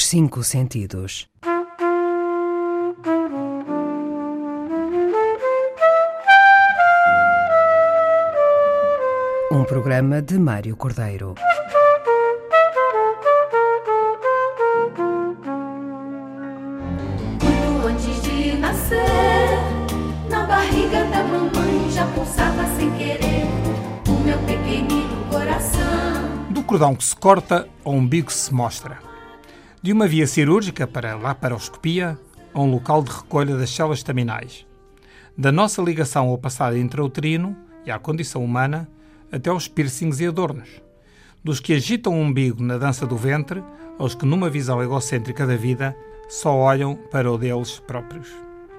Os cinco sentidos. Um programa de Mário Cordeiro. Muito antes de nascer, na barriga da mamãe já pulsava sem querer o meu pequenino coração. Do cordão que se corta ao umbigo que se mostra. De uma via cirúrgica para laparoscopia a um local de recolha das células estaminais. Da nossa ligação ao passado intrauterino e à condição humana até aos piercings e adornos. Dos que agitam o umbigo na dança do ventre aos que, numa visão egocêntrica da vida, só olham para o deles próprios.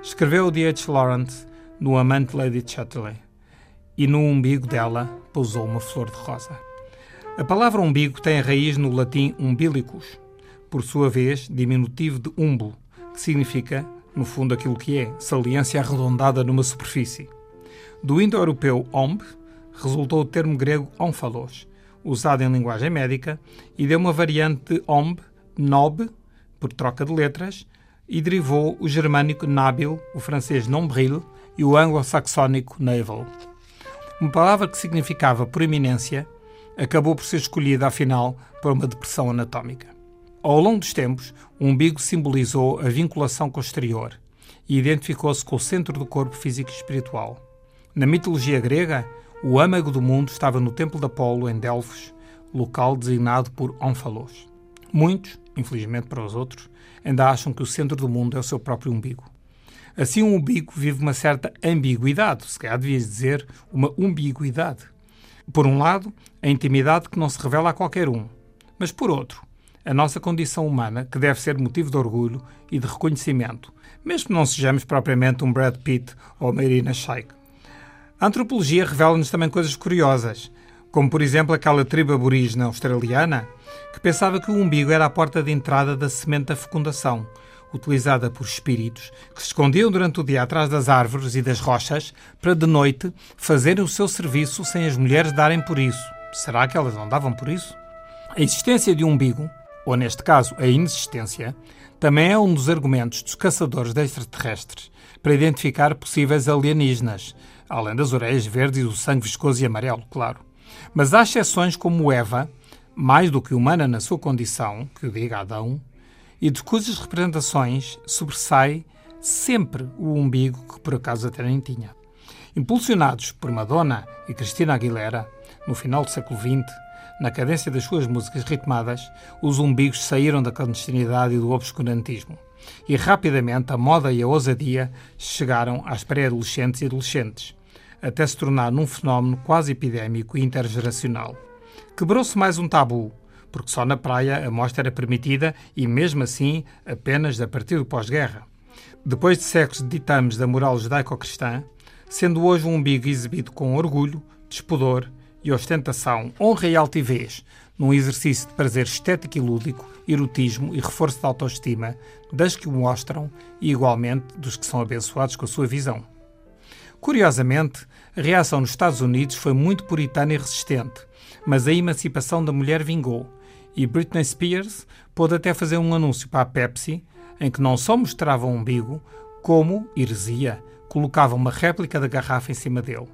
Escreveu D.H. Lawrence no Amante Lady Chatterley e no umbigo dela pousou uma flor de rosa. A palavra umbigo tem a raiz no latim umbilicus, por sua vez diminutivo de umbo, que significa, no fundo, aquilo que é, saliência arredondada numa superfície. Do indo-europeu omb resultou o termo grego omphalos, usado em linguagem médica, e deu uma variante de omb, nob, por troca de letras, e derivou o germânico nabil, o francês nombril e o anglo-saxónico navel. Uma palavra que significava proeminência acabou por ser escolhida, afinal, para uma depressão anatómica. Ao longo dos tempos, o umbigo simbolizou a vinculação com o exterior e identificou-se com o centro do corpo físico e espiritual. Na mitologia grega, o âmago do mundo estava no Templo de Apolo, em Delfos, local designado por Ónfalos. Muitos, infelizmente para os outros, ainda acham que o centro do mundo é o seu próprio umbigo. Assim, o umbigo vive uma certa ambiguidade, se calhar devias dizer uma umbiguidade. Por um lado, a intimidade que não se revela a qualquer um, mas por outro, a nossa condição humana, que deve ser motivo de orgulho e de reconhecimento, mesmo que não sejamos propriamente um Brad Pitt ou uma Irina Shayk. A antropologia revela-nos também coisas curiosas, como por exemplo aquela tribo aborígena australiana que pensava que o umbigo era a porta de entrada da semente da fecundação, utilizada por espíritos que se escondiam durante o dia atrás das árvores e das rochas para de noite fazerem o seu serviço sem as mulheres darem por isso. Será que elas não davam por isso? A existência de um umbigo, ou neste caso a inexistência, também é um dos argumentos dos caçadores de extraterrestres para identificar possíveis alienígenas, além das orelhas verdes e do sangue viscoso e amarelo, claro. Mas há exceções como Eva, mais do que humana na sua condição, que o diga Adão, e de cujas representações sobressai sempre o umbigo que por acaso até nem tinha. Impulsionados por Madonna e Cristina Aguilera, no final do século XX, na cadência das suas músicas ritmadas, os umbigos saíram da clandestinidade e do obscurantismo. E rapidamente a moda e a ousadia chegaram às pré-adolescentes e adolescentes, até se tornar num fenómeno quase epidémico e intergeracional. Quebrou-se mais um tabu, porque só na praia a mostra era permitida e, mesmo assim, apenas a partir do pós-guerra. Depois de séculos de ditames da moral judaico-cristã, sendo hoje um umbigo exibido com orgulho, despudor e ostentação, honra e altivez, num exercício de prazer estético e lúdico, erotismo e reforço da autoestima das que o mostram e, igualmente, dos que são abençoados com a sua visão. Curiosamente, a reação nos Estados Unidos foi muito puritana e resistente, mas a emancipação da mulher vingou e Britney Spears pôde até fazer um anúncio para a Pepsi em que não só mostrava o umbigo, como, heresia, colocava uma réplica da garrafa em cima dele.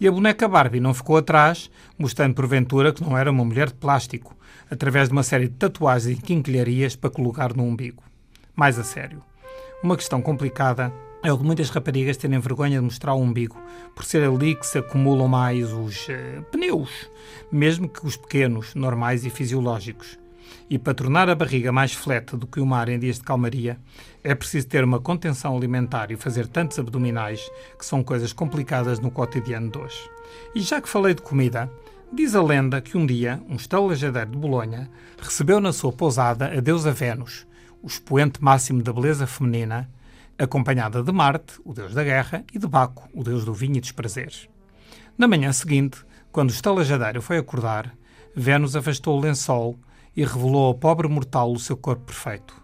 E a boneca Barbie não ficou atrás, mostrando porventura que não era uma mulher de plástico, através de uma série de tatuagens e quinquilharias para colocar no umbigo. Mais a sério. Uma questão complicada é o de muitas raparigas terem vergonha de mostrar o umbigo, por ser ali que se acumulam mais os uh, pneus, mesmo que os pequenos, normais e fisiológicos. E para tornar a barriga mais fleta do que o mar em dias de calmaria, é preciso ter uma contenção alimentar e fazer tantos abdominais, que são coisas complicadas no cotidiano de hoje. E já que falei de comida, diz a lenda que um dia um estalajadeiro de Bolonha recebeu na sua pousada a deusa Vênus, o expoente máximo da beleza feminina, acompanhada de Marte, o deus da guerra, e de Baco, o deus do vinho e dos prazeres. Na manhã seguinte, quando o estalajadeiro foi acordar, Vênus afastou o lençol e revelou ao pobre mortal o seu corpo perfeito.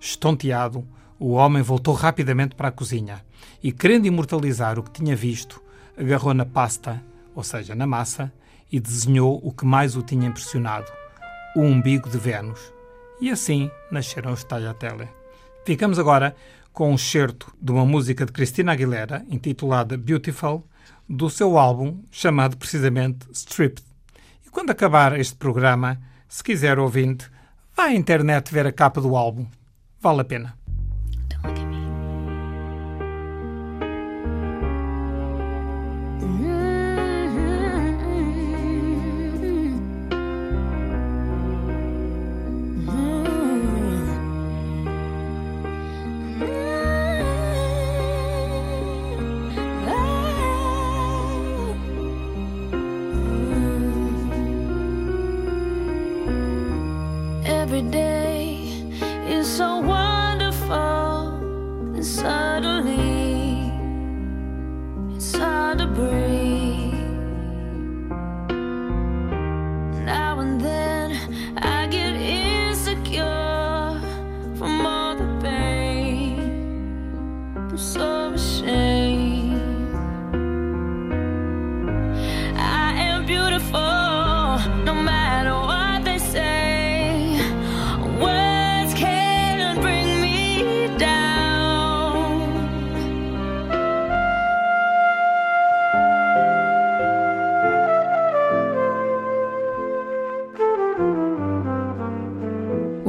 Estonteado, o homem voltou rapidamente para a cozinha e, querendo imortalizar o que tinha visto, agarrou na pasta, ou seja, na massa, e desenhou o que mais o tinha impressionado: o umbigo de Vênus. E assim nasceram os Tagliatelle. Ficamos agora com um certo de uma música de Cristina Aguilera, intitulada Beautiful, do seu álbum, chamado precisamente Stripped. E quando acabar este programa, se quiser ouvinte, vá à internet ver a capa do álbum. Vale a pena. every day.